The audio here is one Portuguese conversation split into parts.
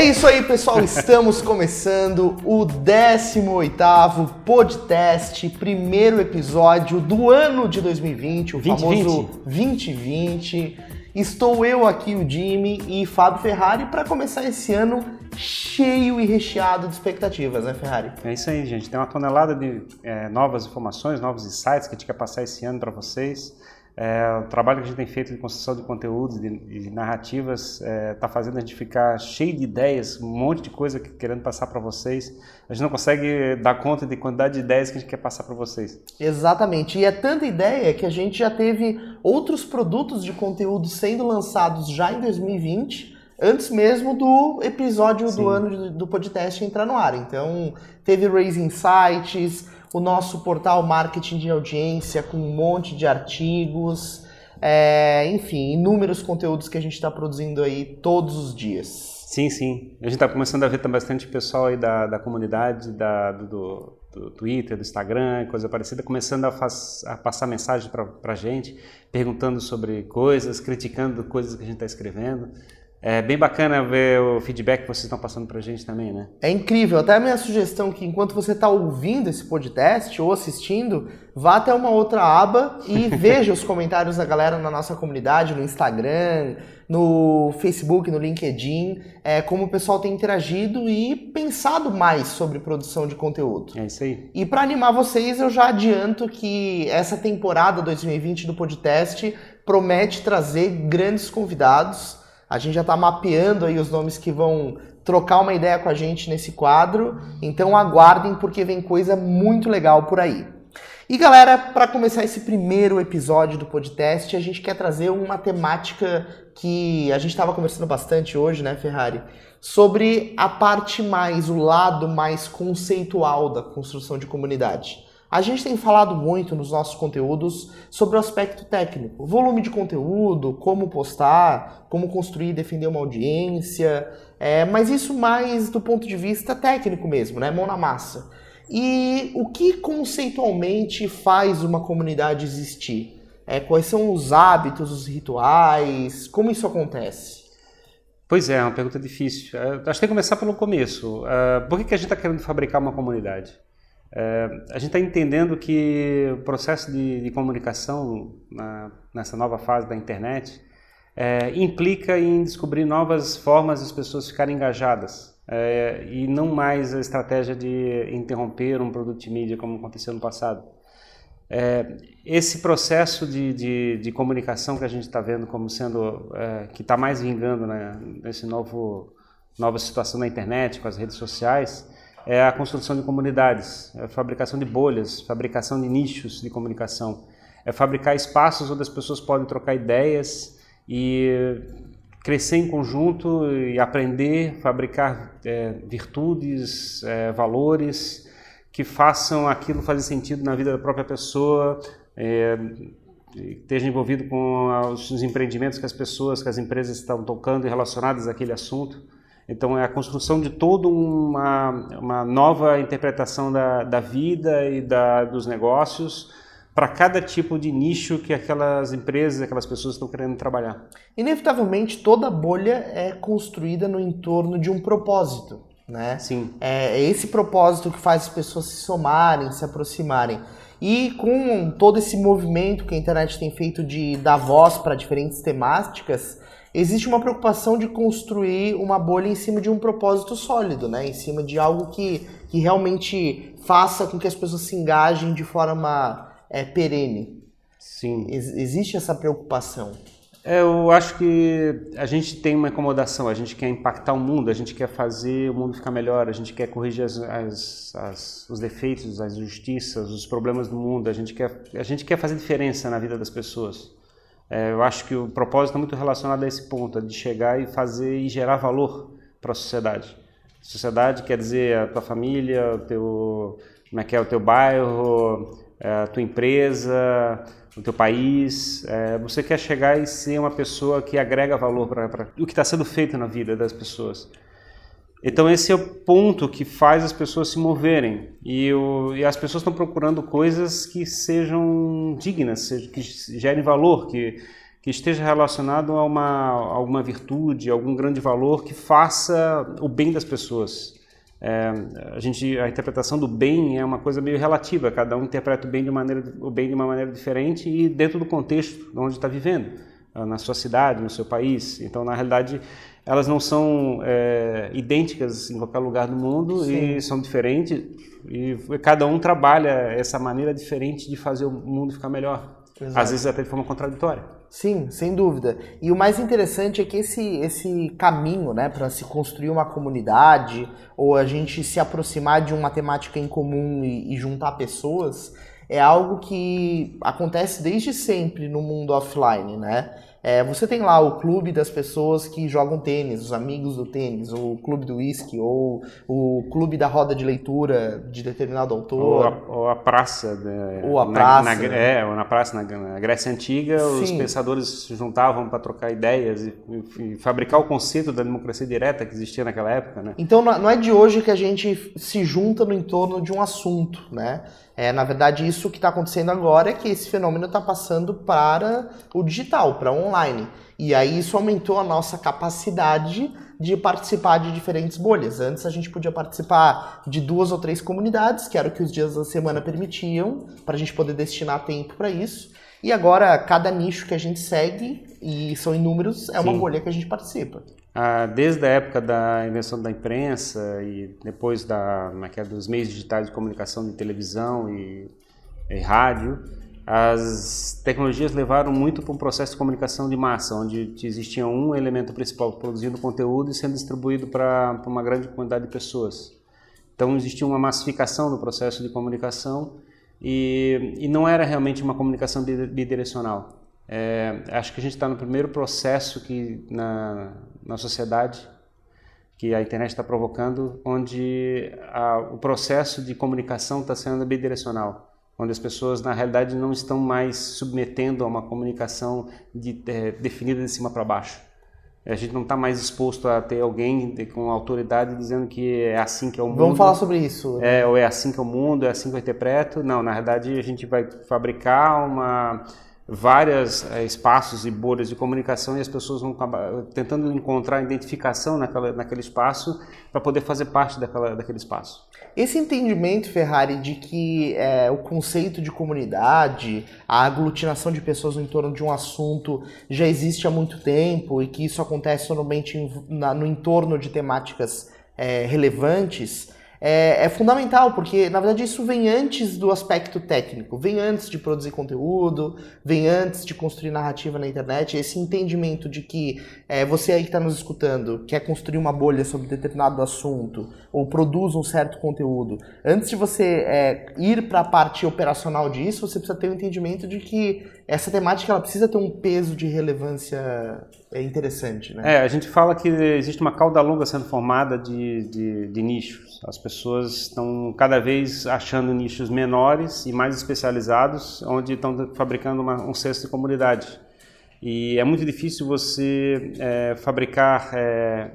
É isso aí, pessoal. Estamos começando o 18º podcast, primeiro episódio do ano de 2020, o 2020. famoso 2020. Estou eu aqui, o Jimmy e Fábio Ferrari para começar esse ano cheio e recheado de expectativas, né, Ferrari? É isso aí, gente. Tem uma tonelada de é, novas informações, novos insights que a gente quer passar esse ano para vocês. É, o trabalho que a gente tem feito de construção de conteúdos, de, de narrativas, está fazendo a gente ficar cheio de ideias, um monte de coisa que, querendo passar para vocês. A gente não consegue dar conta de quantidade de ideias que a gente quer passar para vocês. Exatamente. E é tanta ideia que a gente já teve outros produtos de conteúdo sendo lançados já em 2020, antes mesmo do episódio Sim. do ano do podcast entrar no ar. Então, teve Raising Insights, o nosso portal Marketing de Audiência com um monte de artigos, é, enfim, inúmeros conteúdos que a gente está produzindo aí todos os dias. Sim, sim. A gente está começando a ver bastante pessoal aí da, da comunidade, da, do, do, do Twitter, do Instagram, coisa parecida, começando a, faz, a passar mensagem para a gente, perguntando sobre coisas, criticando coisas que a gente está escrevendo. É bem bacana ver o feedback que vocês estão passando para a gente também, né? É incrível. Até a minha sugestão é que enquanto você está ouvindo esse podcast ou assistindo, vá até uma outra aba e veja os comentários da galera na nossa comunidade, no Instagram, no Facebook, no LinkedIn, é, como o pessoal tem interagido e pensado mais sobre produção de conteúdo. É isso aí. E para animar vocês, eu já adianto que essa temporada 2020 do podcast promete trazer grandes convidados. A gente já está mapeando aí os nomes que vão trocar uma ideia com a gente nesse quadro. Então aguardem porque vem coisa muito legal por aí. E galera, para começar esse primeiro episódio do podcast, a gente quer trazer uma temática que a gente estava conversando bastante hoje, né, Ferrari? Sobre a parte mais, o lado mais conceitual da construção de comunidade. A gente tem falado muito nos nossos conteúdos sobre o aspecto técnico, volume de conteúdo, como postar, como construir e defender uma audiência, é, mas isso mais do ponto de vista técnico mesmo, né? Mão na massa. E o que conceitualmente faz uma comunidade existir? É, quais são os hábitos, os rituais? Como isso acontece? Pois é, é uma pergunta difícil. Uh, acho que tem que começar pelo começo. Uh, por que, que a gente está querendo fabricar uma comunidade? Uh, a gente está entendendo que o processo de, de comunicação na, nessa nova fase da internet implica em descobrir novas formas das pessoas ficarem engajadas e não mais a estratégia de interromper um produto de mídia como aconteceu no passado. É, esse processo de, de, de, comunicação que a gente está vendo como sendo é, que está mais vingando né, nesse novo nova situação na internet com as redes sociais é a construção de comunidades, é a fabricação de bolhas, fabricação de nichos de comunicação, é fabricar espaços onde as pessoas podem trocar ideias e crescer em conjunto e aprender, fabricar é, virtudes, é, valores que façam aquilo fazer sentido na vida da própria pessoa, é, esteja envolvido com os empreendimentos que as pessoas, que as empresas estão tocando e relacionadas àquele assunto. Então é a construção de toda uma, uma nova interpretação da, da vida e da, dos negócios para cada tipo de nicho que aquelas empresas, aquelas pessoas estão querendo trabalhar. Inevitavelmente toda bolha é construída no entorno de um propósito né? Sim. É esse propósito que faz as pessoas se somarem, se aproximarem. E com todo esse movimento que a internet tem feito de dar voz para diferentes temáticas, existe uma preocupação de construir uma bolha em cima de um propósito sólido, né? Em cima de algo que, que realmente faça com que as pessoas se engajem de forma é, perene. Sim. Ex existe essa preocupação. É, eu acho que a gente tem uma incomodação, a gente quer impactar o mundo, a gente quer fazer o mundo ficar melhor, a gente quer corrigir as, as, as, os defeitos, as injustiças, os problemas do mundo, a gente quer, a gente quer fazer diferença na vida das pessoas. É, eu acho que o propósito é muito relacionado a esse ponto, de chegar e fazer e gerar valor para a sociedade. Sociedade quer dizer a tua família, o teu, como é que é, o teu bairro, a tua empresa, o teu país. É, você quer chegar e ser uma pessoa que agrega valor para o que está sendo feito na vida das pessoas. Então esse é o ponto que faz as pessoas se moverem. E, o, e as pessoas estão procurando coisas que sejam dignas, que gerem valor, que, que esteja relacionado a uma virtude, algum grande valor que faça o bem das pessoas. É, a gente a interpretação do bem é uma coisa meio relativa. Cada um interpreta o bem de maneira o bem de uma maneira diferente e dentro do contexto onde está vivendo na sua cidade no seu país então na realidade elas não são é, idênticas em qualquer lugar do mundo Sim. e são diferentes e cada um trabalha essa maneira diferente de fazer o mundo ficar melhor Exato. às vezes até de forma contraditória Sim, sem dúvida. E o mais interessante é que esse, esse caminho né, para se construir uma comunidade ou a gente se aproximar de uma temática em comum e, e juntar pessoas é algo que acontece desde sempre no mundo offline, né? É, você tem lá o clube das pessoas que jogam tênis, os amigos do tênis, o clube do whisky, ou o clube da roda de leitura de determinado autor. Ou a, ou a praça. De, ou a na, praça. Na, é, ou na praça, na, na Grécia Antiga, Sim. os pensadores se juntavam para trocar ideias e, e, fabricar o conceito da democracia direta que existia naquela época, né? Então não é de hoje que a gente se junta no entorno de um assunto, né? É, na verdade, isso que está acontecendo agora é que esse fenômeno está passando para o digital, para o online. E aí isso aumentou a nossa capacidade de participar de diferentes bolhas. Antes a gente podia participar de duas ou três comunidades, que era o que os dias da semana permitiam, para a gente poder destinar tempo para isso. E agora, cada nicho que a gente segue, e são inúmeros, é uma Sim. bolha que a gente participa. Ah, desde a época da invenção da imprensa e depois da, é dos meios digitais de comunicação, de televisão e, e rádio, as tecnologias levaram muito para um processo de comunicação de massa, onde existia um elemento principal produzindo conteúdo e sendo distribuído para uma grande quantidade de pessoas. Então existia uma massificação no processo de comunicação e, e não era realmente uma comunicação bidirecional. É, acho que a gente está no primeiro processo que na, na sociedade que a internet está provocando, onde a, o processo de comunicação está sendo bidirecional, onde as pessoas na realidade não estão mais submetendo a uma comunicação de, é, definida de cima para baixo. A gente não está mais exposto a ter alguém com autoridade dizendo que é assim que é o mundo. Vamos falar sobre isso. Né? É, ou é assim que é o mundo, é assim que eu interpreto. Não, na realidade a gente vai fabricar uma vários é, espaços e bolhas de comunicação e as pessoas vão tentando encontrar identificação naquela, naquele espaço para poder fazer parte daquela, daquele espaço. Esse entendimento, Ferrari, de que é, o conceito de comunidade, a aglutinação de pessoas em torno de um assunto já existe há muito tempo e que isso acontece normalmente no entorno de temáticas é, relevantes, é, é, fundamental, porque na verdade isso vem antes do aspecto técnico, vem antes de produzir conteúdo, vem antes de construir narrativa na internet. Esse entendimento de que é, você aí que está nos escutando quer construir uma bolha sobre determinado assunto ou produz um certo conteúdo, antes de você é, ir para a parte operacional disso, você precisa ter um entendimento de que essa temática ela precisa ter um peso de relevância é interessante, né? É, a gente fala que existe uma cauda longa sendo formada de, de, de nichos. As pessoas estão cada vez achando nichos menores e mais especializados, onde estão fabricando uma, um cesto de comunidade. E é muito difícil você é, fabricar é,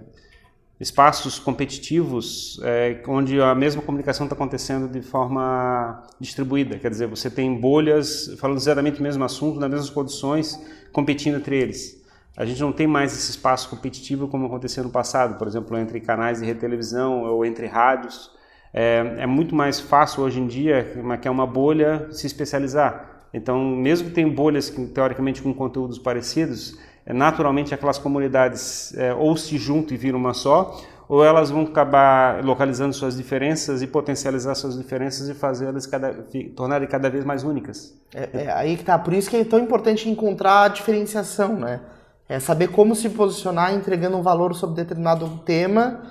espaços competitivos é, onde a mesma comunicação está acontecendo de forma distribuída. Quer dizer, você tem bolhas falando exatamente o mesmo assunto, nas mesmas condições, competindo entre eles. A gente não tem mais esse espaço competitivo como acontecia no passado, por exemplo, entre canais de televisão ou entre rádios. É, é muito mais fácil hoje em dia, que é uma bolha, se especializar. Então, mesmo que tenham bolhas que, teoricamente com conteúdos parecidos, é, naturalmente aquelas comunidades é, ou se juntam e viram uma só, ou elas vão acabar localizando suas diferenças e potencializar suas diferenças e fazê-las cada, tornarem cada vez mais únicas. É, é, aí que tá. Por isso que é tão importante encontrar a diferenciação, né? É saber como se posicionar entregando um valor sobre determinado tema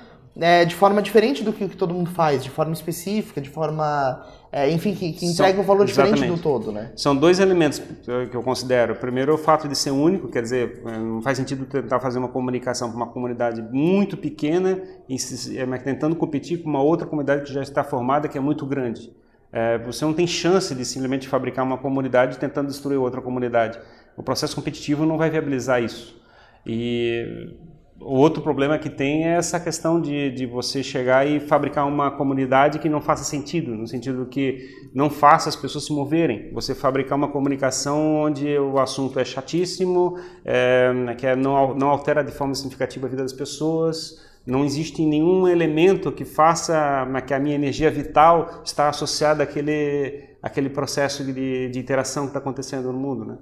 é, de forma diferente do que, que, todo mundo faz, de forma específica, de forma. É, enfim, que, que entrega São, um valor diferente exatamente. do todo, né? São dois elementos que eu considero. Primeiro, o fato de ser único, quer dizer, é, não faz sentido tentar fazer uma comunicação para uma comunidade muito pequena e se, é, tentando competir com uma outra comunidade que já está formada, que é muito grande. É, você não tem chance de simplesmente fabricar uma comunidade tentando destruir outra comunidade. O processo competitivo não vai viabilizar isso. E o outro problema que tem é essa questão de, de você chegar e fabricar uma comunidade que não faça sentido, no sentido que não faça as pessoas se moverem. Você fabricar uma comunicação onde o assunto é chatíssimo, é, que é, não, não altera de forma significativa a vida das pessoas, não existe nenhum elemento que faça que a minha energia vital está associada àquele, àquele processo de, de interação que está acontecendo no mundo, né?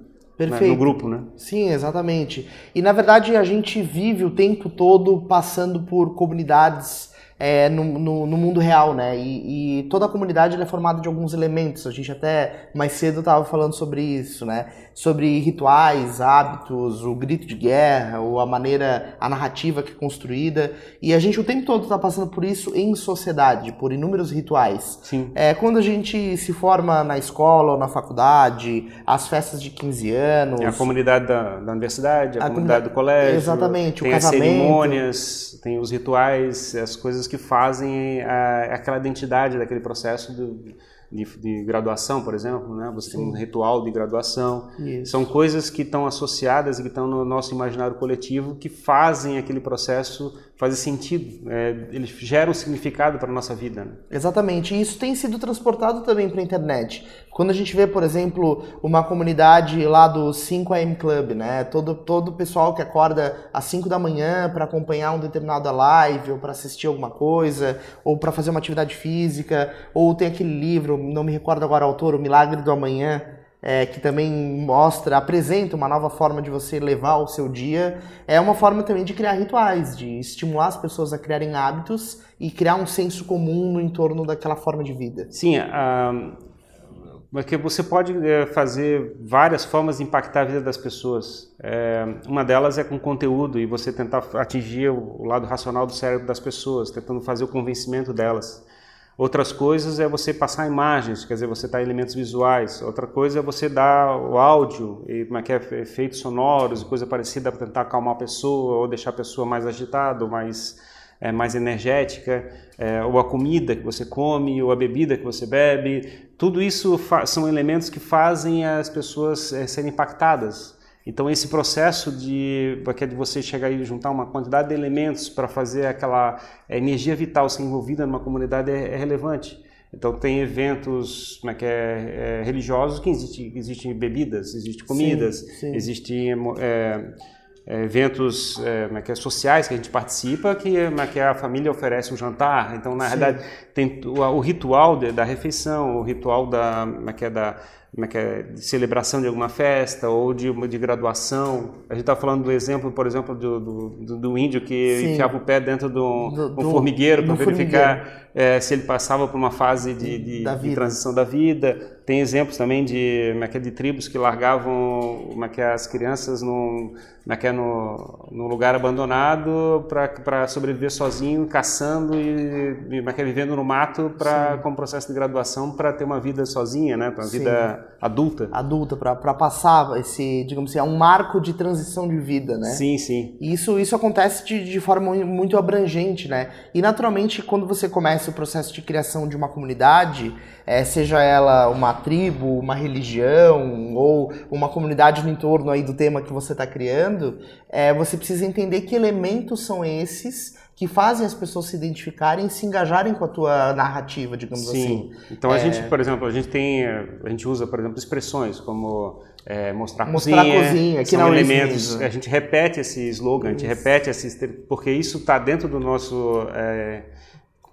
Perfeito. no grupo, né? Sim, exatamente. E na verdade a gente vive o tempo todo passando por comunidades é, no, no, no, mundo real, né? E, e toda a comunidade é formada de alguns elementos. A gente até mais cedo estava falando sobre isso, né? Sobre rituais, hábitos, o grito de guerra, ou a maneira, a narrativa que é construída. E a gente o tempo todo está passando por isso em sociedade, por inúmeros rituais. Sim. É, quando a gente se forma na escola ou na faculdade, as festas de 15 anos. É a comunidade da, da universidade, a, a comunidade, comunidade do colégio. Exatamente, tem o casamento. as cerimônias, tem os rituais, as coisas que que fazem a, aquela identidade daquele processo do, de, de, graduação, por exemplo, né? Você Sim. tem um ritual de graduação. Isso. São coisas que estão associadas e que estão no nosso imaginário coletivo que fazem aquele processo fazer sentido. É, eles geram significado para a nossa vida. Né? Exatamente. E isso tem sido transportado também para a internet. Quando a gente vê, por exemplo, uma comunidade lá do 5am Club, né? Todo, todo pessoal que acorda às 5 da manhã para acompanhar um determinada live, ou para assistir alguma coisa, ou para fazer uma atividade física, ou tem aquele livro, não me recordo agora o autor, O Milagre do Amanhã, é, que também mostra, apresenta uma nova forma de você levar o seu dia, é uma forma também de criar rituais, de estimular as pessoas a criarem hábitos e criar um senso comum no entorno daquela forma de vida. Sim, porque você pode é, fazer várias formas de impactar a vida das pessoas. É, uma delas é com conteúdo e você tentar atingir o lado racional do cérebro das pessoas, tentando fazer o convencimento delas. Outras coisas é você passar imagens, quer dizer, você dar elementos visuais. Outra coisa é você dar o áudio, e como é que é, efeitos sonoros e coisa parecida para tentar acalmar a pessoa ou deixar a pessoa mais agitada, mais, é, mais energética. É, ou a comida que você come, ou a bebida que você bebe. Tudo isso são elementos que fazem as pessoas é, serem impactadas. Então esse processo de, é de você chegar e juntar uma quantidade de elementos para fazer aquela energia vital ser envolvida numa comunidade é, é relevante. Então tem eventos como é que é, é, religiosos que existem, existem bebidas, existem comidas, sim, sim. existem é, é, eventos é, que é, sociais que a gente participa, que, que a família oferece um jantar. Então, na sim. verdade, tem o, o ritual de, da refeição, o ritual da, que é da como é que é, de celebração de alguma festa ou de, de graduação. A gente está falando do exemplo, por exemplo, do, do, do índio que Sim. enfiava o pé dentro de um, do, um formigueiro para verificar é, se ele passava por uma fase de, de, de, transição da vida. Tem exemplos também de, como é que é, de tribos que largavam como é que é, as crianças num, como é que é, no, num lugar abandonado para sobreviver sozinho, caçando e como é que é, vivendo no mato pra, como processo de graduação para ter uma vida sozinha, né? uma vida adulta. Adulta, para passar esse, digamos assim, é um marco de transição de vida, né? Sim, sim. E isso, isso acontece de, de forma muito abrangente, né? E naturalmente, quando você começa o processo de criação de uma comunidade, é, seja ela uma tribo, uma religião ou uma comunidade no entorno aí do tema que você está criando, é, você precisa entender que elementos são esses que fazem as pessoas se identificarem e se engajarem com a tua narrativa, digamos Sim. assim. Então a é... gente, por exemplo, a gente tem, a gente usa, por exemplo, expressões como é, mostrar, mostrar cozinha, cozinha, que são não elementos. A gente repete esse slogan, isso. a gente repete esse, porque isso está dentro do nosso é,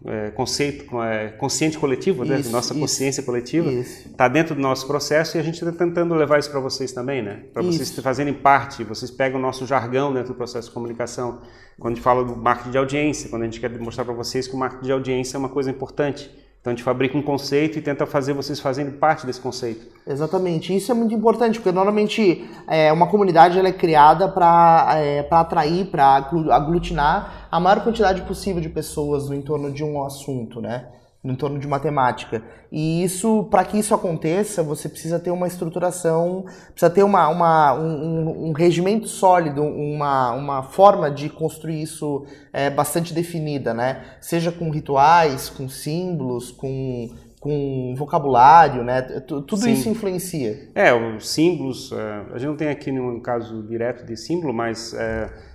é, conceito é, consciente coletivo, né? nossa isso, consciência coletiva, está dentro do nosso processo e a gente está tentando levar isso para vocês também, né? Para vocês fazerem parte, vocês pegam o nosso jargão dentro do processo de comunicação. Quando a gente fala do marketing de audiência, quando a gente quer mostrar para vocês que o marketing de audiência é uma coisa importante. Então a gente fabrica um conceito e tenta fazer vocês fazerem parte desse conceito. Exatamente. Isso é muito importante, porque normalmente é, uma comunidade ela é criada para é, atrair, para aglutinar a maior quantidade possível de pessoas no entorno de um assunto, né? No entorno de matemática. E isso, para que isso aconteça, você precisa ter uma estruturação, precisa ter uma, uma um, um, regimento sólido, uma, uma forma de construir isso é, bastante definida, né? Seja com rituais, com símbolos, com, com vocabulário, né? Tudo Sim. isso influencia. É, os símbolos, é, a gente não tem aqui nenhum caso direto de símbolo, mas... É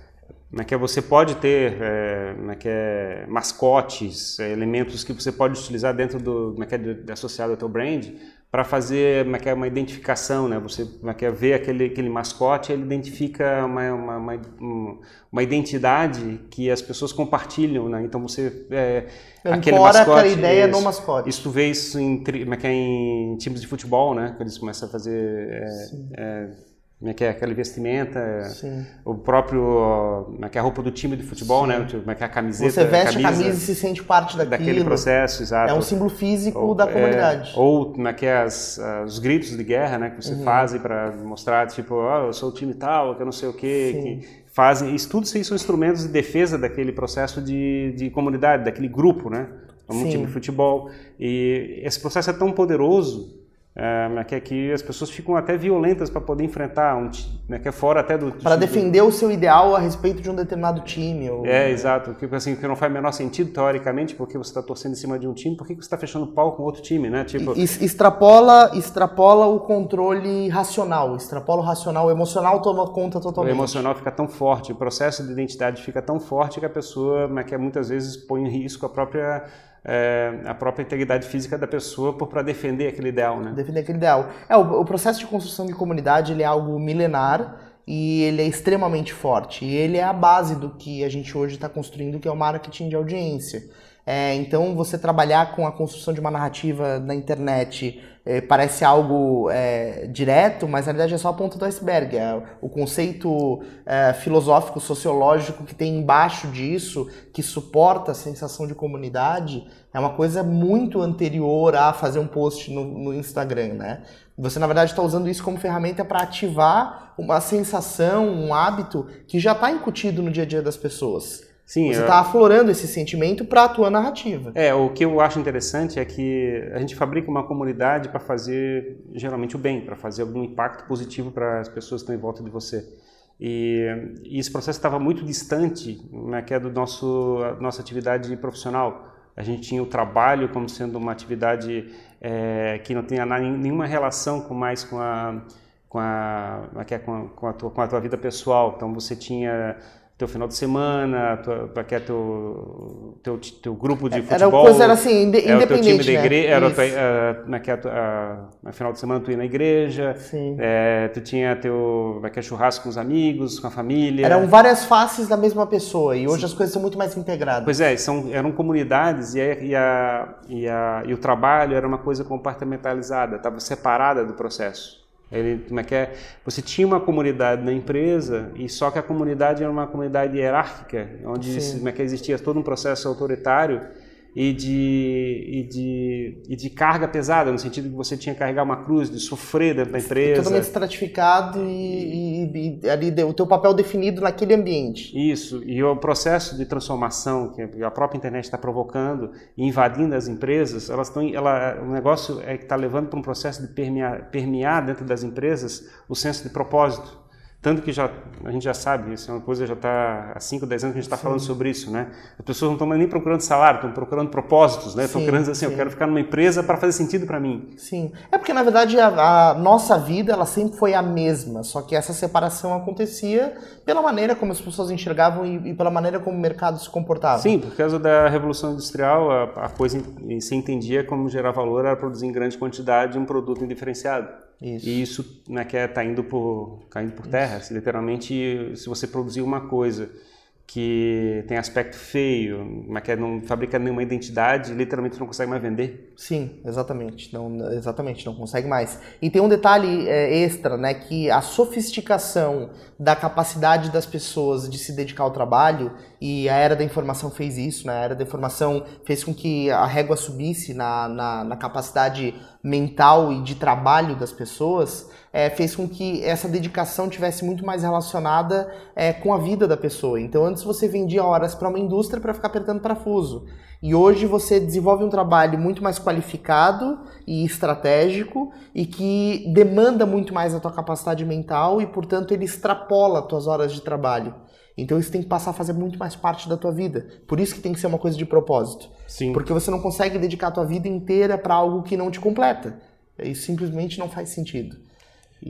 como é que é, você pode ter é, como é que é, mascotes, é, elementos que você pode utilizar dentro do como é que é, associado ao teu brand para fazer como é que é, uma identificação, né? Você como é que é, ver aquele, aquele mascote, ele identifica uma, uma, uma, uma, identidade que as pessoas compartilham, né? Então você é, aquele mascote, aquela ideia isso, no mascote. Isso tu vê isso em, como é que é, em times de futebol, né? Quando eles começam a fazer é, como é que é aquela vestimenta, Sim. o próprio, como é que é a roupa do time de futebol, né? Sim. né? Como é que é a camiseta. Você veste a, camisa, a camisa e se sente parte daquilo. Daquele processo, exato. É um símbolo físico ou, da é, comunidade. É, ou como é que é as, os gritos de guerra, né? Que você uhum. faz para mostrar, tipo, oh, eu sou o time tal, que eu não sei o quê, que fazem. Isso tudo isso são instrumentos de defesa daquele processo de, de comunidade, daquele grupo, né? Como um time de futebol. E esse processo é tão poderoso é, que aqui as pessoas ficam até violentas para poder enfrentar um né, que é fora até do para defender o seu ideal a respeito de um determinado time ou... é exato que assim que não faz o menor sentido teoricamente porque você está torcendo em cima de um time por que você está fechando pau com outro time né tipo extrapola extrapola o controle racional extrapola o racional o emocional toma conta totalmente o emocional fica tão forte o processo de identidade fica tão forte que a pessoa né, que muitas vezes põe em risco a própria é, a própria integridade física da pessoa para defender aquele ideal, né? Defender aquele ideal. É, o, o, processo de construção de comunidade ele é algo milenar e ele é extremamente forte. E ele é a base do que a gente hoje está construindo, que é o marketing de audiência. É, então, você trabalhar com a construção de uma narrativa na internet é, parece algo é, direto, mas na verdade é só a ponta do iceberg. É o conceito é, filosófico, sociológico que tem embaixo disso, que suporta a sensação de comunidade, é uma coisa muito anterior a fazer um post no, no Instagram, né? Você, na verdade, está usando isso como ferramenta para ativar uma sensação, um hábito que já está incutido no dia a dia das pessoas. Sim, você está eu... aflorando esse sentimento para a tua narrativa. É, o que eu acho interessante é que a gente fabrica uma comunidade para fazer geralmente o bem, para fazer algum impacto positivo para as pessoas que estão em volta de você. E, e esse processo estava muito distante, né, que é do nosso nossa atividade profissional. A gente tinha o trabalho como sendo uma atividade é, que não tinha nenhuma relação com mais com a com a, é com a, com a, tua, com a tua vida pessoal. Então você tinha teu final de semana, tua, que é teu, teu, teu grupo de futebol. Era coisa era assim, ind era independente, o teu time da igreja, né? era uh, uh, que é, uh, final de semana tu ia na igreja, é, tu tinha teu que é churrasco com os amigos, com a família. Eram várias faces da mesma pessoa e hoje Sim. as coisas são muito mais integradas. Pois é, são, eram comunidades e, a, e, a, e, a, e o trabalho era uma coisa compartimentalizada, estava separada do processo. Ele, como é que é? Você tinha uma comunidade na empresa e só que a comunidade era uma comunidade hierárquica, onde como é que existia todo um processo autoritário e de, e, de, e de carga pesada, no sentido que você tinha que carregar uma cruz, de sofrer dentro da empresa. Totalmente estratificado e, e, ali o teu papel definido naquele ambiente. Isso, e o processo de transformação que a própria internet está provocando e invadindo as empresas, elas estão, ela, o negócio é que está levando para um processo de permear, permear dentro das empresas o senso de propósito. Tanto que já, a gente já sabe, isso é uma coisa já está há 5, 10 anos que a gente está falando sobre isso, né? As pessoas não estão nem procurando salário, estão procurando propósitos, né? Estão dizer assim, sim. eu quero ficar numa empresa para fazer sentido para mim. Sim, é porque na verdade a, a, nossa vida ela sempre foi a mesma, só que essa separação acontecia pela maneira como as pessoas enxergavam e, e pela maneira como o mercado se comportava. Sim, por causa da revolução industrial, a, a coisa se entendia como gerar valor era produzir em grande quantidade um produto indiferenciado. Isso. E isso né, que é, indo por, caindo por terra. Se, literalmente, se você produzir uma coisa que tem aspecto feio, mas que não fabrica nenhuma identidade, literalmente não consegue mais vender. Sim, exatamente, não, exatamente, não consegue mais. E tem um detalhe é, extra, né, que a sofisticação da capacidade das pessoas de se dedicar ao trabalho e a era da informação fez isso, né, a era da informação fez com que a régua subisse na, na, na capacidade mental e de trabalho das pessoas é, fez com que essa dedicação tivesse muito mais relacionada é, com a vida da pessoa. Então, antes você vendia horas para uma indústria para ficar apertando parafuso. E hoje você desenvolve um trabalho muito mais qualificado e estratégico e que demanda muito mais a tua capacidade mental e, portanto, ele extrapola as tuas horas de trabalho. Então isso tem que passar a fazer muito mais parte da tua vida. Por isso que tem que ser uma coisa de propósito. Sim. Porque você não consegue dedicar a tua vida inteira para algo que não te completa. Isso simplesmente não faz sentido.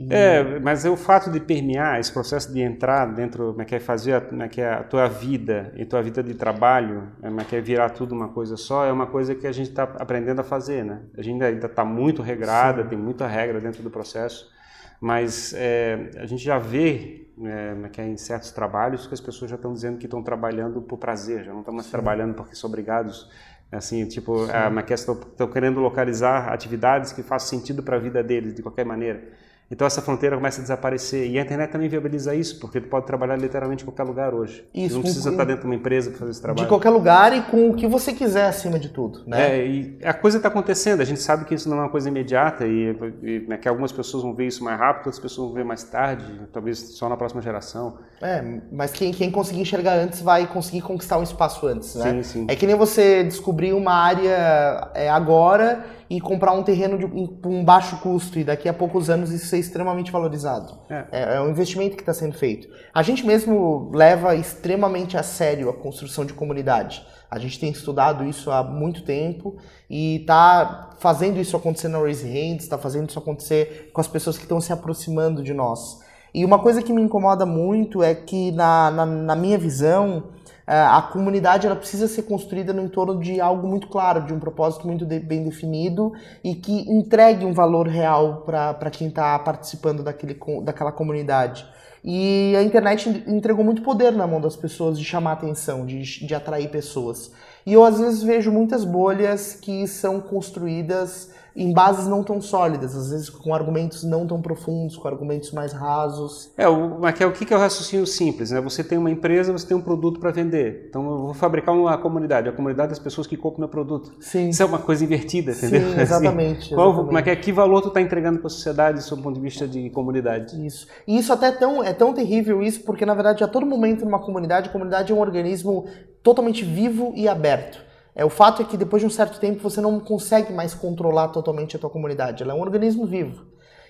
É, mas é o fato de permear esse processo de entrar dentro, como é que é fazer a, como é que é a tua vida e tua vida de trabalho, como é que é virar tudo uma coisa só, é uma coisa que a gente está aprendendo a fazer, né? A gente ainda está muito regrada, Sim. tem muita regra dentro do processo, mas é, a gente já vê é, que é, em certos trabalhos que as pessoas já estão dizendo que estão trabalhando por prazer, já não estão mais Sim. trabalhando porque são obrigados. Assim tipo a, é, estão querendo localizar atividades que façam sentido para a vida deles de qualquer maneira então essa fronteira começa a desaparecer. E a internet também viabiliza isso, porque tu pode trabalhar literalmente em qualquer lugar hoje. Isso, não precisa com, estar dentro de uma empresa para fazer esse trabalho. De qualquer lugar e com o que você quiser acima de tudo. Né? É, e a coisa está acontecendo. A gente sabe que isso não é uma coisa imediata e, e né, que algumas pessoas vão ver isso mais rápido, outras pessoas vão ver mais tarde, talvez só na próxima geração. É, mas quem, quem conseguir enxergar antes vai conseguir conquistar um espaço antes, né? Sim, sim. É que nem você descobrir uma área é, agora e comprar um terreno de um baixo custo e daqui a poucos anos isso ser extremamente valorizado. É, é, é um investimento que está sendo feito. A gente mesmo leva extremamente a sério a construção de comunidade. A gente tem estudado isso há muito tempo e está fazendo isso acontecer na Raise Hands, está fazendo isso acontecer com as pessoas que estão se aproximando de nós. E uma coisa que me incomoda muito é que, na, na, na minha visão, a comunidade ela precisa ser construída no entorno de algo muito claro, de um propósito muito de, bem definido e que entregue um valor real para quem está participando daquele, daquela comunidade. E a internet entregou muito poder na mão das pessoas de chamar atenção, de, de atrair pessoas. E eu às vezes vejo muitas bolhas que são construídas em bases não tão sólidas, às vezes com argumentos não tão profundos, com argumentos mais rasos. É, o, Maquel, o que é o raciocínio simples? Né? Você tem uma empresa, você tem um produto para vender. Então eu vou fabricar uma comunidade, a comunidade das pessoas que compram meu produto. Sim. Isso é uma coisa invertida, entendeu? Sim, exatamente. Assim, qual, exatamente. Mas que valor tu está entregando para a sociedade sob o ponto de vista de comunidade? Isso. E isso até é tão, é tão terrível isso, porque na verdade a todo momento numa comunidade, a comunidade é um organismo totalmente vivo e aberto. É, o fato é que depois de um certo tempo você não consegue mais controlar totalmente a tua comunidade. Ela é um organismo vivo.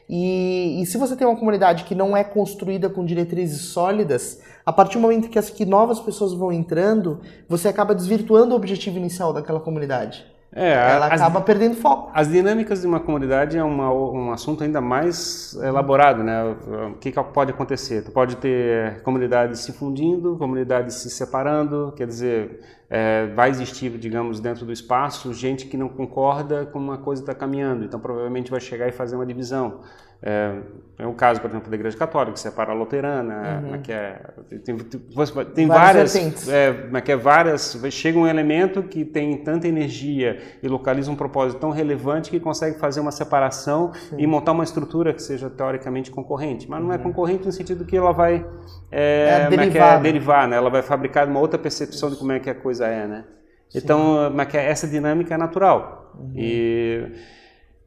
E, e, se você tem uma comunidade que não é construída com diretrizes sólidas, a partir do momento que, as, que novas pessoas vão entrando, você acaba desvirtuando o objetivo inicial daquela comunidade. É, ela as, acaba perdendo foco. As dinâmicas de uma comunidade é uma, um assunto ainda mais elaborado, né? O que, que pode acontecer? Tu pode ter comunidades se fundindo, comunidades se separando, quer dizer, é, vai existir, digamos, dentro do espaço, gente que não concorda com uma coisa que está caminhando, então provavelmente vai chegar e fazer uma divisão. É, é um caso, por exemplo, da Igreja Católica, que separa a luterana, uhum. que é, tem, tem várias, várias é, que é várias, chega um elemento que tem tanta energia e localiza um propósito tão relevante que consegue fazer uma separação Sim. e montar uma estrutura que seja teoricamente concorrente, mas não é uhum. concorrente no sentido que ela vai é, é, derivar, é, derivar né? ela vai fabricar uma outra percepção de como é que a coisa é, né? Sim. Então, mas que essa dinâmica é natural uhum. e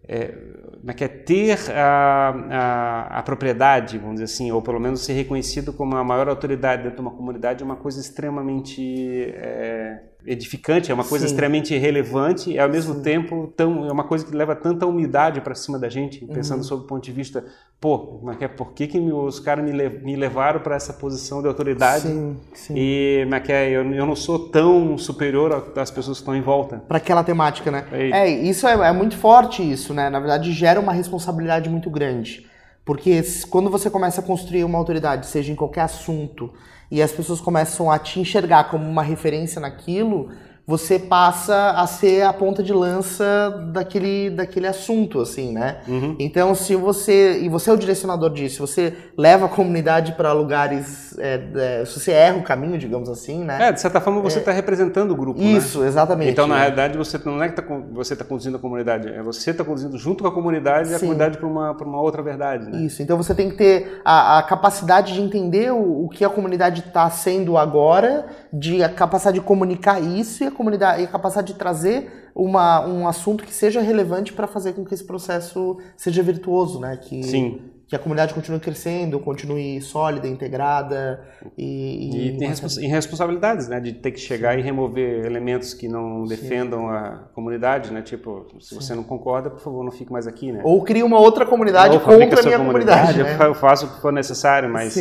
é, é, é ter a, a, a, propriedade, vamos dizer assim, ou pelo menos ser reconhecido como a maior autoridade dentro de uma comunidade é uma coisa extremamente é, edificante, é uma coisa Sim. extremamente relevante e ao mesmo Sim. tempo tão, é uma coisa que leva tanta umidade para cima da gente, pensando uhum. sob o ponto de vista, pô, mas é por que, que os caras me, me levaram para essa posição de autoridade? Sim, sim. E mas é, eu, eu não sou tão superior às pessoas que estão em volta. Para aquela temática, né? É, é isso é, é muito forte isso, né? Na verdade gera uma responsabilidade muito grande. Porque quando você começa a construir uma autoridade, seja em qualquer assunto, e as pessoas começam a te enxergar como uma referência naquilo, você passa a ser a ponta de lança daquele, daquele assunto, assim, né? Uhum. Então, se você. E você é o direcionador disso, você leva a comunidade para lugares. É, é, se você erra o caminho, digamos assim, né? É, de certa forma você está é, representando o grupo. Né? Isso, né? exatamente. Então, na realidade, você não é que tá, você está conduzindo a comunidade, é você está conduzindo junto com a comunidade e a comunidade para uma, uma outra verdade. Né? Isso, então você tem que ter a, a capacidade de entender o, o que a comunidade está sendo agora, de a capacidade de comunicar isso e a comunidade e a capacidade de trazer uma, um assunto que seja relevante para fazer com que esse processo seja virtuoso, né? Que, Sim que a comunidade continue crescendo, continue sólida, integrada e, e, e tem respons responsabilidades, né, de ter que chegar Sim. e remover elementos que não defendam Sim. a comunidade, né, tipo se Sim. você não concorda, por favor, não fique mais aqui, né? Ou crie uma outra comunidade Ou contra a minha comunidade. comunidade né? Eu faço o que for necessário, mas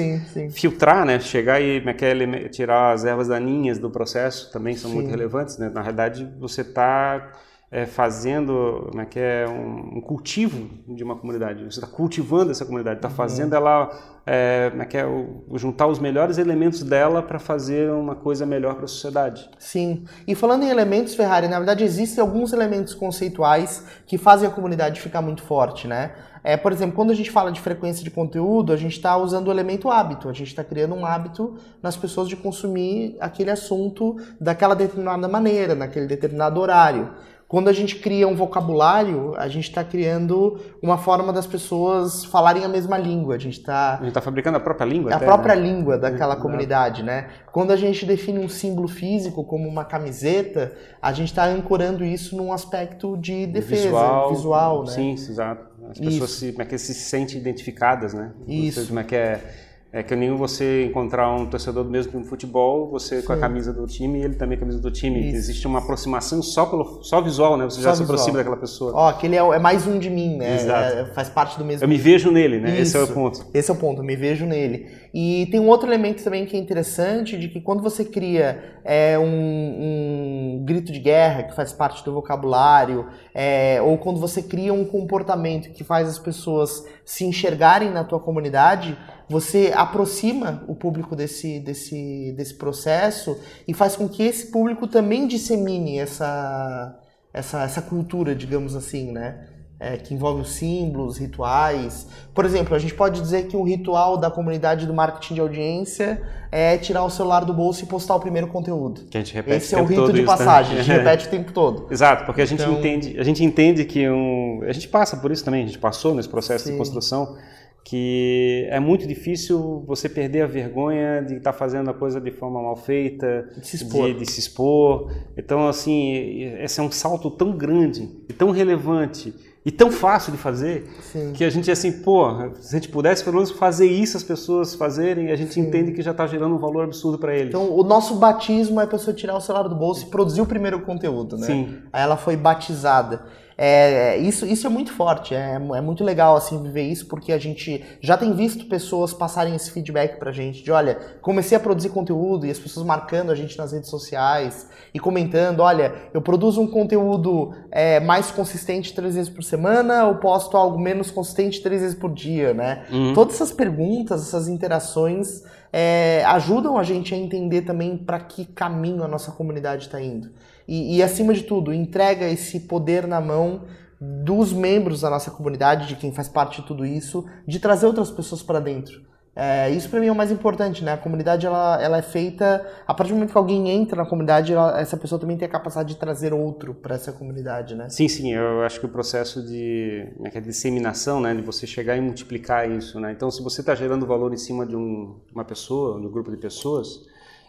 filtrar, né, chegar e é tirar as ervas daninhas do processo também são muito relevantes, né? Na realidade, você está é, fazendo como é que é, um, um cultivo de uma comunidade. Você está cultivando essa comunidade, está uhum. fazendo ela é, como é que é, o, juntar os melhores elementos dela para fazer uma coisa melhor para a sociedade. Sim. E falando em elementos, Ferrari, na verdade existem alguns elementos conceituais que fazem a comunidade ficar muito forte, né? É, por exemplo, quando a gente fala de frequência de conteúdo, a gente está usando o elemento hábito. A gente está criando um hábito nas pessoas de consumir aquele assunto daquela determinada maneira, naquele determinado horário. Quando a gente cria um vocabulário, a gente está criando uma forma das pessoas falarem a mesma língua. A gente está. está fabricando a própria língua? A até, própria né? língua daquela comunidade, né? Quando a gente define um símbolo físico como uma camiseta, a gente está ancorando isso num aspecto de defesa visual, visual né? Sim, exato. As pessoas se, como é que se sentem identificadas, né? Isso. Como é que é é que nem você encontrar um torcedor do mesmo futebol, você Sim. com a camisa do time e ele também com a camisa do time. Isso. Existe uma aproximação só pelo só visual, né? Você só já visual. se aproxima daquela pessoa. Ó, aquele é, é, mais um de mim, né? Exato. É, faz parte do mesmo. Eu me vejo nele, né? Isso. Esse é o ponto. Esse é o ponto, eu me vejo nele. E tem um outro elemento também que é interessante, de que quando você cria é, um, um grito de guerra que faz parte do vocabulário, é, ou quando você cria um comportamento que faz as pessoas se enxergarem na tua comunidade, você aproxima o público desse, desse, desse processo e faz com que esse público também dissemine essa, essa, essa cultura, digamos assim, né? É, que envolve os símbolos, rituais. Por exemplo, a gente pode dizer que um ritual da comunidade do marketing de audiência é tirar o celular do bolso e postar o primeiro conteúdo. Que a gente repete Esse é o rito de passagem, a gente repete o tempo todo. Exato, porque a gente então... entende, a gente entende que um, a gente passa por isso também, a gente passou nesse processo Sim. de construção que é muito difícil você perder a vergonha de estar fazendo a coisa de forma mal feita, de se expor. De, de se expor. Então, assim, esse é um salto tão grande e tão relevante e tão fácil de fazer Sim. que a gente assim, pô, se a gente pudesse pelo menos fazer isso as pessoas fazerem, a gente Sim. entende que já está gerando um valor absurdo para eles. Então, o nosso batismo é a pessoa tirar o celular do bolso e produzir o primeiro conteúdo, né? Sim. Aí ela foi batizada. É, isso, isso é muito forte, é, é muito legal assim viver isso, porque a gente já tem visto pessoas passarem esse feedback pra gente de olha, comecei a produzir conteúdo e as pessoas marcando a gente nas redes sociais e comentando, olha, eu produzo um conteúdo é, mais consistente três vezes por semana ou posto algo menos consistente três vezes por dia, né? Uhum. Todas essas perguntas, essas interações é, ajudam a gente a entender também para que caminho a nossa comunidade está indo. E, e, acima de tudo, entrega esse poder na mão dos membros da nossa comunidade, de quem faz parte de tudo isso, de trazer outras pessoas para dentro. É, isso para mim é o mais importante, né? A comunidade ela, ela é feita a partir do momento que alguém entra na comunidade, ela, essa pessoa também tem a capacidade de trazer outro para essa comunidade, né? Sim, sim. Eu acho que o processo de, é é, disseminação, né, de você chegar e multiplicar isso, né? Então, se você está gerando valor em cima de um, uma pessoa, de um grupo de pessoas,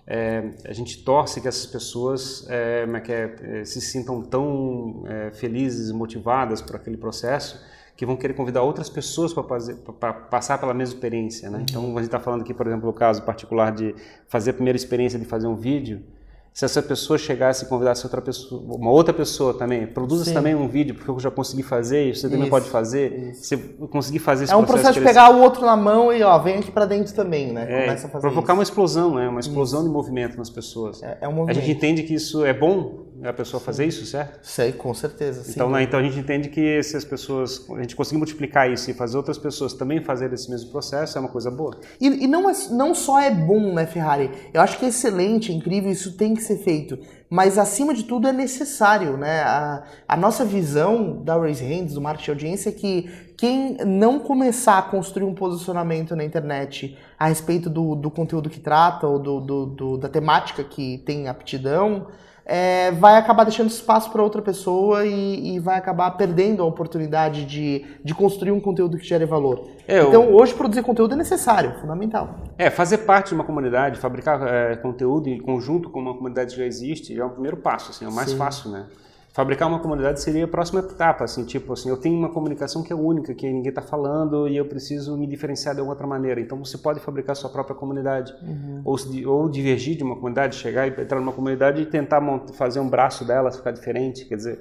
é, a gente torce que essas pessoas é, é, é, se sintam tão é, felizes, motivadas por aquele processo, que vão querer convidar outras pessoas para passar pela mesma experiência. Né? Então, a gente está falando aqui, por exemplo, o caso particular de fazer a primeira experiência de fazer um vídeo se essa pessoa chegasse e convidasse outra pessoa, uma outra pessoa também, produza também um vídeo, porque eu já consegui fazer, e você também isso, pode fazer. Isso. Você conseguir fazer esse É um processo, de pegar o outro na mão e ó, vem aqui para dentro também, né? É, Começa a fazer provocar isso. uma explosão, né? Uma explosão de movimento nas pessoas. É, é um movimento. A gente entende que isso é bom, a pessoa fazer isso, certo? Sei, com certeza. Então, né, então a gente entende que se as pessoas, a gente conseguir multiplicar isso e fazer outras pessoas também fazerem esse mesmo processo, é uma coisa boa. E, e não, é, não só é bom, né, Ferrari? Eu acho que é excelente, é incrível, isso tem que ser feito mas acima de tudo é necessário, né? A, a nossa visão da Raise Hands, do marketing de audiência, é que quem não começar a construir um posicionamento na internet a respeito do, do conteúdo que trata ou do, do, do da temática que tem aptidão, é, vai acabar deixando espaço para outra pessoa e, e, vai acabar perdendo a oportunidade de, de construir um conteúdo que gere valor. É, então, hoje, produzir conteúdo é necessário, fundamental. É, fazer parte de uma comunidade, fabricar é, conteúdo em conjunto com uma comunidade que já existe, é o primeiro passo, assim, é o mais Sim. fácil, né? Fabricar uma comunidade seria a próxima etapa, assim, tipo assim, eu tenho uma comunicação que é única, que ninguém está falando e eu preciso me diferenciar de outra maneira. Então você pode fabricar sua própria comunidade uhum. ou, ou divergir de uma comunidade, chegar e entrar numa comunidade e tentar fazer um braço dela ficar diferente, quer dizer,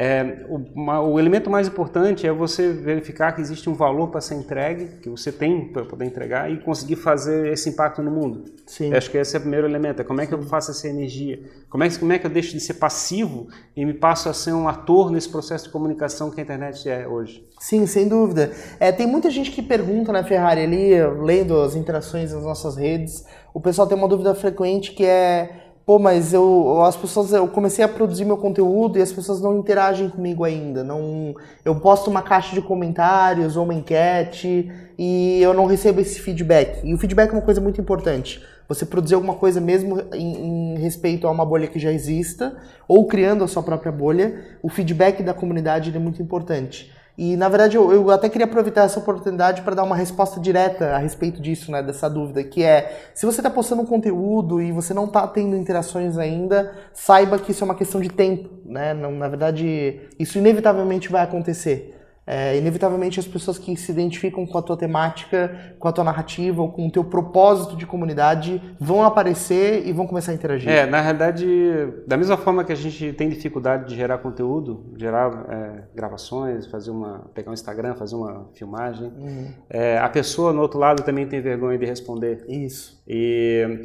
É, o, uma, o, elemento mais importante é você verificar que existe um valor para ser entregue, que você tem para poder entregar e conseguir fazer esse impacto no mundo. Sim. acho que esse é o primeiro elemento. É como é que eu faço essa energia? Como é, que, como é que eu deixo de ser passivo e me passo a ser um ator nesse processo de comunicação que a internet é hoje? Sim, sem dúvida. É, tem muita gente que pergunta, né, Ferrari, ali, lendo as interações nas nossas redes, o pessoal tem uma dúvida frequente que é pô, mas eu, as pessoas, eu comecei a produzir meu conteúdo e as pessoas não interagem comigo ainda. Não, eu posto uma caixa de comentários ou uma enquete e eu não recebo esse feedback. E o feedback é uma coisa muito importante. Você produzir alguma coisa mesmo em, em respeito a uma bolha que já exista ou criando a sua própria bolha, o feedback da comunidade é muito importante. E, na verdade, eu, eu até queria aproveitar essa oportunidade para dar uma resposta direta a respeito disso, né, dessa dúvida, que é, se você está postando um conteúdo e você não está tendo interações ainda, saiba que isso é uma questão de tempo, né? Não, na verdade, isso inevitavelmente vai acontecer é, inevitavelmente as pessoas que se identificam com a tua temática, com a tua narrativa ou com o teu propósito de comunidade vão aparecer e vão começar a interagir. É, na realidade, da mesma forma que a gente tem dificuldade de gerar conteúdo, gerar é, gravações, fazer uma, pegar um Instagram, fazer uma filmagem, uhum. é, a pessoa no outro lado também tem vergonha de responder. Isso. E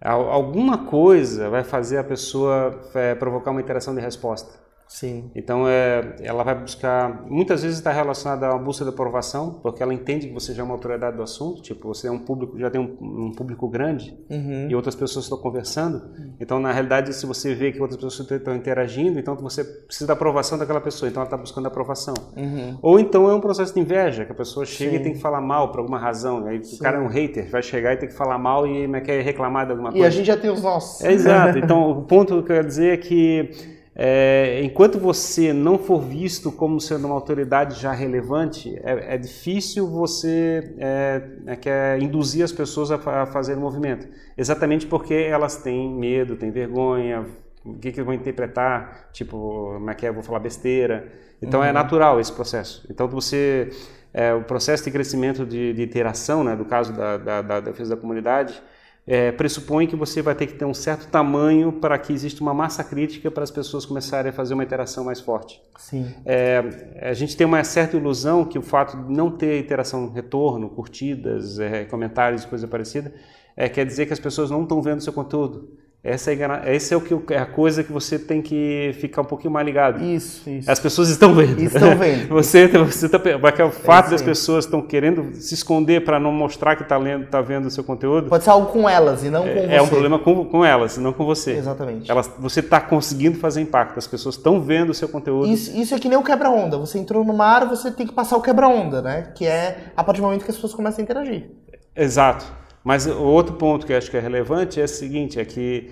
alguma coisa vai fazer a pessoa é, provocar uma interação de resposta. Sim. Então é, ela vai buscar, muitas vezes está relacionada a uma busca de aprovação, porque ela entende que você já é uma autoridade do assunto, tipo você é um público, já tem um, um público grande uhum. e outras pessoas estão conversando. Então na realidade se você vê que outras pessoas estão interagindo, então você precisa da aprovação daquela pessoa, então ela está buscando aprovação. Uhum. Ou então é um processo de inveja, que a pessoa chega Sim. e tem que falar mal por alguma razão. Aí Sim. o cara é um hater, vai chegar e tem que falar mal e quer reclamar de alguma coisa. E a gente já tem os nossos. É, exato. Então o ponto que eu quero dizer é que é, enquanto você não for visto como sendo uma autoridade já relevante, é, é difícil você é, é quer induzir as pessoas a, a fazer o movimento. Exatamente porque elas têm medo, têm vergonha, o que, que vão interpretar, tipo, como é que é, vou falar besteira. Então é uhum. é natural esse processo. Então você, é, o processo de crescimento de, de interação, né, do caso da, da, da defesa da comunidade, é, pressupõe que você vai ter que ter um certo tamanho para que exista uma massa crítica para as pessoas começarem a fazer uma interação mais forte. Sim. É, a gente tem uma certa ilusão que o fato de não ter interação, retorno, curtidas, é, comentários, coisa parecida, é, quer dizer que as pessoas não estão vendo o seu conteúdo. Essa é, esse é o que é a coisa que você tem que ficar um pouquinho mais ligado. Isso, isso. As pessoas estão vendo. Estão vendo. você, você tá, porque o fato é das pessoas estão querendo se esconder para não mostrar que está tá vendo o seu conteúdo. Pode ser algo com elas e não com é, você. É um problema com, com elas, não com você. Exatamente. Elas, você está conseguindo fazer impacto. As pessoas estão vendo o seu conteúdo. Isso, isso é que nem o quebra-onda. Você entrou no mar, você tem que passar o quebra-onda, né? Que é a partir do momento que as pessoas começam a interagir. Exato. Mas o outro ponto que eu acho que é relevante é o seguinte, é que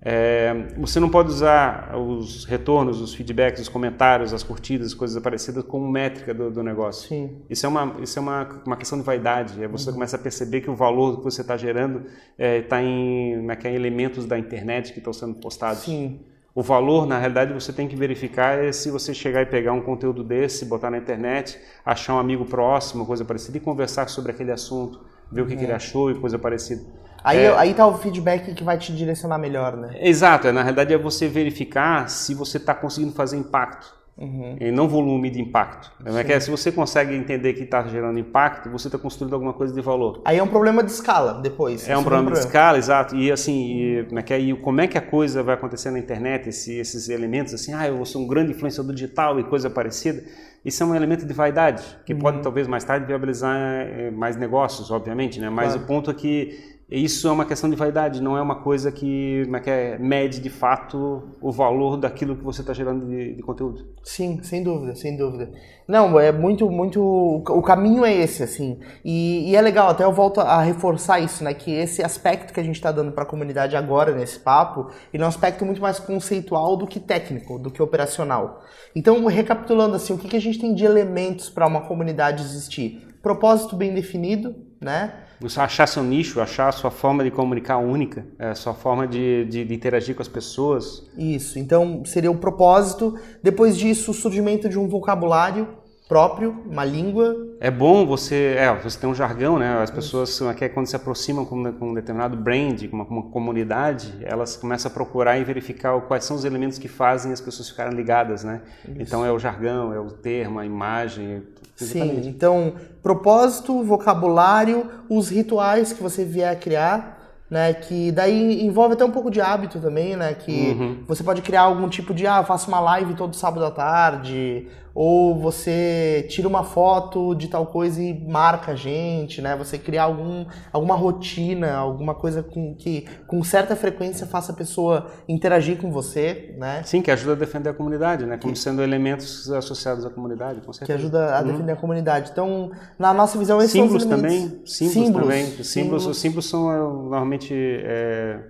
é, você não pode usar os retornos, os feedbacks, os comentários, as curtidas, as coisas parecidas como métrica do, do negócio. Sim. Isso é, uma, isso é uma, uma questão de vaidade. É você uhum. começa a perceber que o valor que você está gerando está é, tá em, é, em elementos da internet que estão sendo postados. Sim. O valor, na realidade, você tem que verificar é se você chegar e pegar um conteúdo desse, botar na internet, achar um amigo próximo, coisa parecida, e conversar sobre aquele assunto, ver o que, que ele uhum. achou e coisa parecida. Aí, é, aí tá o feedback que vai te direcionar melhor, né? Exato, é, na realidade é você verificar se você está conseguindo fazer impacto. Uhum. E não volume de impacto. É que é, se você consegue entender que está gerando impacto, você está construindo alguma coisa de valor. Aí é um problema de escala depois. É um problema, é um problema de escala, exato. E assim, como, é que é, e como é que a coisa vai acontecer na internet, esse, esses elementos assim, ah, eu vou ser um grande influenciador digital e coisa parecida. Isso é um elemento de vaidade, que uhum. pode talvez mais tarde viabilizar eh, mais negócios, obviamente, né? Mas claro. o ponto é que isso é uma questão de vaidade, não é uma coisa que, é que é, mede de fato o valor daquilo que você está gerando de, de, conteúdo. Sim, sem dúvida, sem dúvida. Não, é muito, muito. O caminho é esse, assim. E, e é legal, até eu volto a reforçar isso, né? Que esse aspecto que a gente está dando para a comunidade agora nesse papo, ele é um aspecto muito mais conceitual do que técnico, do que operacional. Então, recapitulando assim, o que, que a gente tem de elementos para uma comunidade existir? Propósito bem definido, né? Você achar seu nicho, achar a sua forma de comunicar única, é, a sua forma de, de, de, interagir com as pessoas. Isso, então seria o propósito. Depois disso, o surgimento de um vocabulário próprio, uma língua. É bom você, é, você tem um jargão, né? As pessoas que quando se aproximam com, com um determinado brand, com uma, com uma, comunidade, elas começam a procurar e verificar quais são os elementos que fazem as pessoas ficarem ligadas, né? Isso. Então é o jargão, é o termo, a imagem. Exatamente. Sim. Então propósito, vocabulário, os rituais que você vier a criar né? Que daí envolve até um pouco de hábito também, né? Que uhum. você pode criar algum tipo de, ah, eu faço uma live todo sábado à tarde, ou você tira uma foto de tal coisa e marca a gente, né? Você criar algum, alguma rotina, alguma coisa com, que com certa frequência faça a pessoa interagir com você, né? Sim, que ajuda a defender a comunidade, né? Como que, sendo elementos associados à comunidade, com certeza. Que ajuda a uhum. defender a comunidade. Então, na nossa visão, esses símbolos são os também, símbolos, símbolos também, símbolos, símbolos, os símbolos são eh, normalmente é,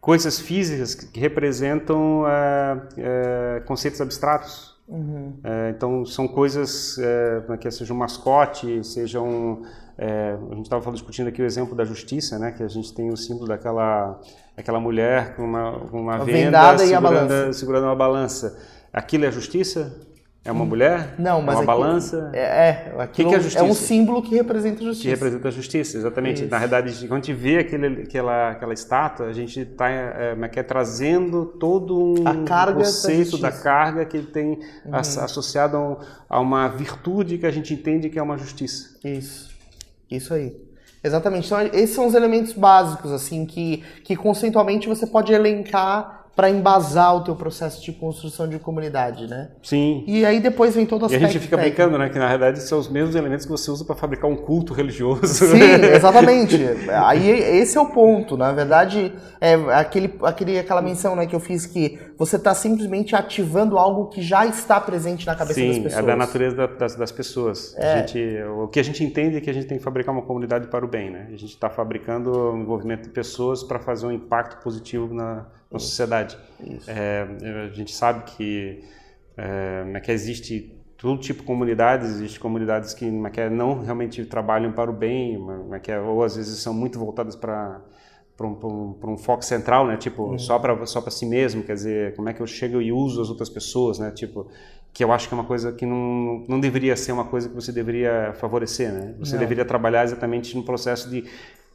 coisas físicas que representam é, é, conceitos abstratos. Uhum. É, então são coisas é, que seja um mascote, seja um, é, a gente estava discutindo aqui o exemplo da justiça, né? Que a gente tem o símbolo daquela aquela mulher com uma, uma venda segurando, segurando uma balança. Aquilo é justiça? É uma mulher? Não, mas é uma balança? É, é, aquilo que, que é, justiça? é um símbolo que representa a justiça. Que representa a justiça, exatamente. Isso. Na verdade, quando a gente vê aquele, aquela, aquela estátua, a gente está é, é, é, trazendo todo um conceito da, da, carga que tem uhum. associado a, um, a uma virtude que a gente entende que é uma justiça. Isso, isso aí. Exatamente. Então, esses são os elementos básicos, assim, que, que conceitualmente você pode elencar para embasar o teu processo de construção de comunidade, né? Sim. E aí depois vem todo o aspecto E a gente fica técnico. brincando, né? Que na verdade são os mesmos elementos que você usa para fabricar um culto religioso. Sim, exatamente. aí esse é o ponto. Na verdade, é aquele, aquele, aquela menção né, que eu fiz que você está simplesmente ativando algo que já está presente na cabeça Sim, das pessoas. Sim, é da natureza da, das, das, pessoas. É. A gente, o que a gente entende é que a gente tem que fabricar uma comunidade para o bem, né? A gente está fabricando o envolvimento de pessoas para fazer um impacto positivo na na sociedade. É, a gente sabe que, é, que existe todo tipo de comunidades, existe comunidades que, que não realmente trabalham para o bem, que ou às vezes são muito voltadas para para um, um, um, foco central, né? Tipo, uhum. só para só para si mesmo, quer dizer, como é que eu chego e uso as outras pessoas, né? Tipo, que eu acho que é uma coisa que não, não deveria ser uma coisa que você deveria favorecer, né? Você não. deveria trabalhar exatamente no processo de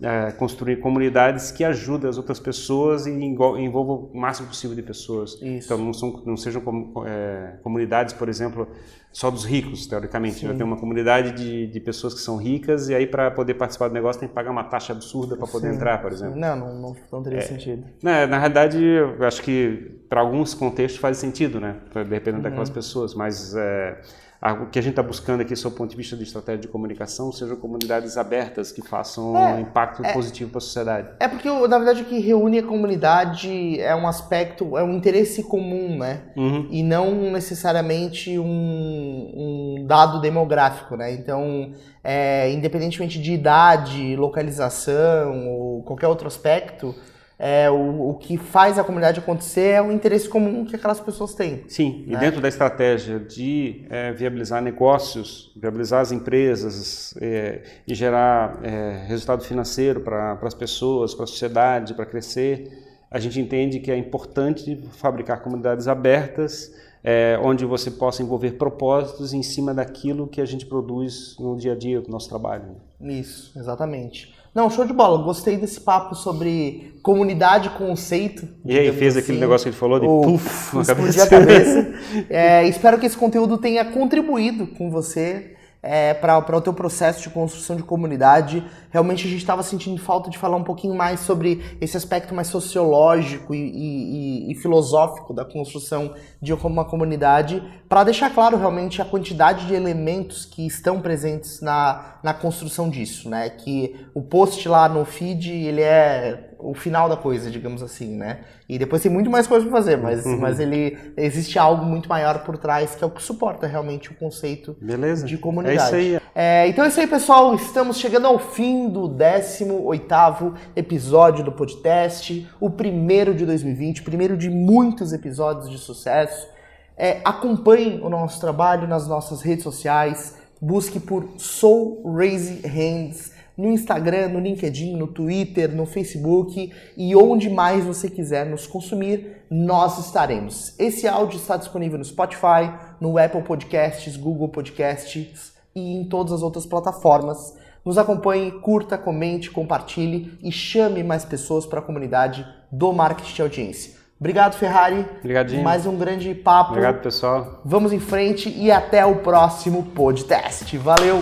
é, construir comunidades que ajudem as outras pessoas e envolvam o máximo possível de pessoas. Isso. Então não, são, não sejam é, comunidades, por exemplo, só dos ricos, teoricamente. Sim. Tem uma comunidade de, de pessoas que são ricas e aí para poder participar do negócio tem que pagar uma taxa absurda para poder entrar, por exemplo. Não, não, não, não teria é, sentido. Né, na realidade, eu acho que para alguns contextos faz sentido, né? Dependendo uhum. daquelas pessoas, mas é, o que a gente está buscando aqui, sob o ponto de vista de estratégia de comunicação, sejam comunidades abertas que façam é, um impacto é, positivo para a sociedade. É porque, na verdade, o que reúne a comunidade é um aspecto, é um interesse comum, né? Uhum. E não necessariamente um, um dado demográfico, né? Então, é, independentemente de idade, localização ou qualquer outro aspecto, é, o, o que faz a comunidade acontecer é o interesse comum que aquelas pessoas têm. Sim, né? e dentro da estratégia de é, viabilizar negócios, viabilizar as empresas é, e gerar é, resultado financeiro para as pessoas, para a sociedade, para crescer, a gente entende que é importante fabricar comunidades abertas, é, onde você possa envolver propósitos em cima daquilo que a gente produz no dia a dia do nosso trabalho. Isso, exatamente. Não, show de bola. Gostei desse papo sobre comunidade, conceito. E aí, fez assim, aquele negócio que ele falou de puf na cabeça. A cabeça. é, espero que esse conteúdo tenha contribuído com você é, para o teu processo de construção de comunidade. Realmente a gente estava sentindo falta de falar um pouquinho mais sobre esse aspecto mais sociológico e, e, e filosófico da construção de uma comunidade, para deixar claro realmente a quantidade de elementos que estão presentes na, na construção disso, né? Que o post lá no feed, ele é o final da coisa, digamos assim, né? E depois tem muito mais coisa para fazer, mas, uhum. mas ele existe algo muito maior por trás que é o que suporta realmente o conceito Beleza. de comunidade. É isso aí. É, então é isso aí, pessoal. Estamos chegando ao fim do 18º episódio do podcast, o primeiro de 2020, o primeiro de muitos episódios de sucesso. É, acompanhe o nosso trabalho nas nossas redes sociais, busque por Soul Raise Hands no Instagram, no LinkedIn, no Twitter, no Facebook e onde mais você quiser nos consumir, nós estaremos. Esse áudio está disponível no Spotify, no Apple Podcasts, Google Podcasts e em todas as outras plataformas. Nos acompanhe, curta, comente, compartilhe e chame mais pessoas para a comunidade do marketing de audiência. Obrigado, Ferrari. Obrigadinho. Mais um grande papo. Obrigado, pessoal. Vamos em frente e até o próximo podcast. Valeu!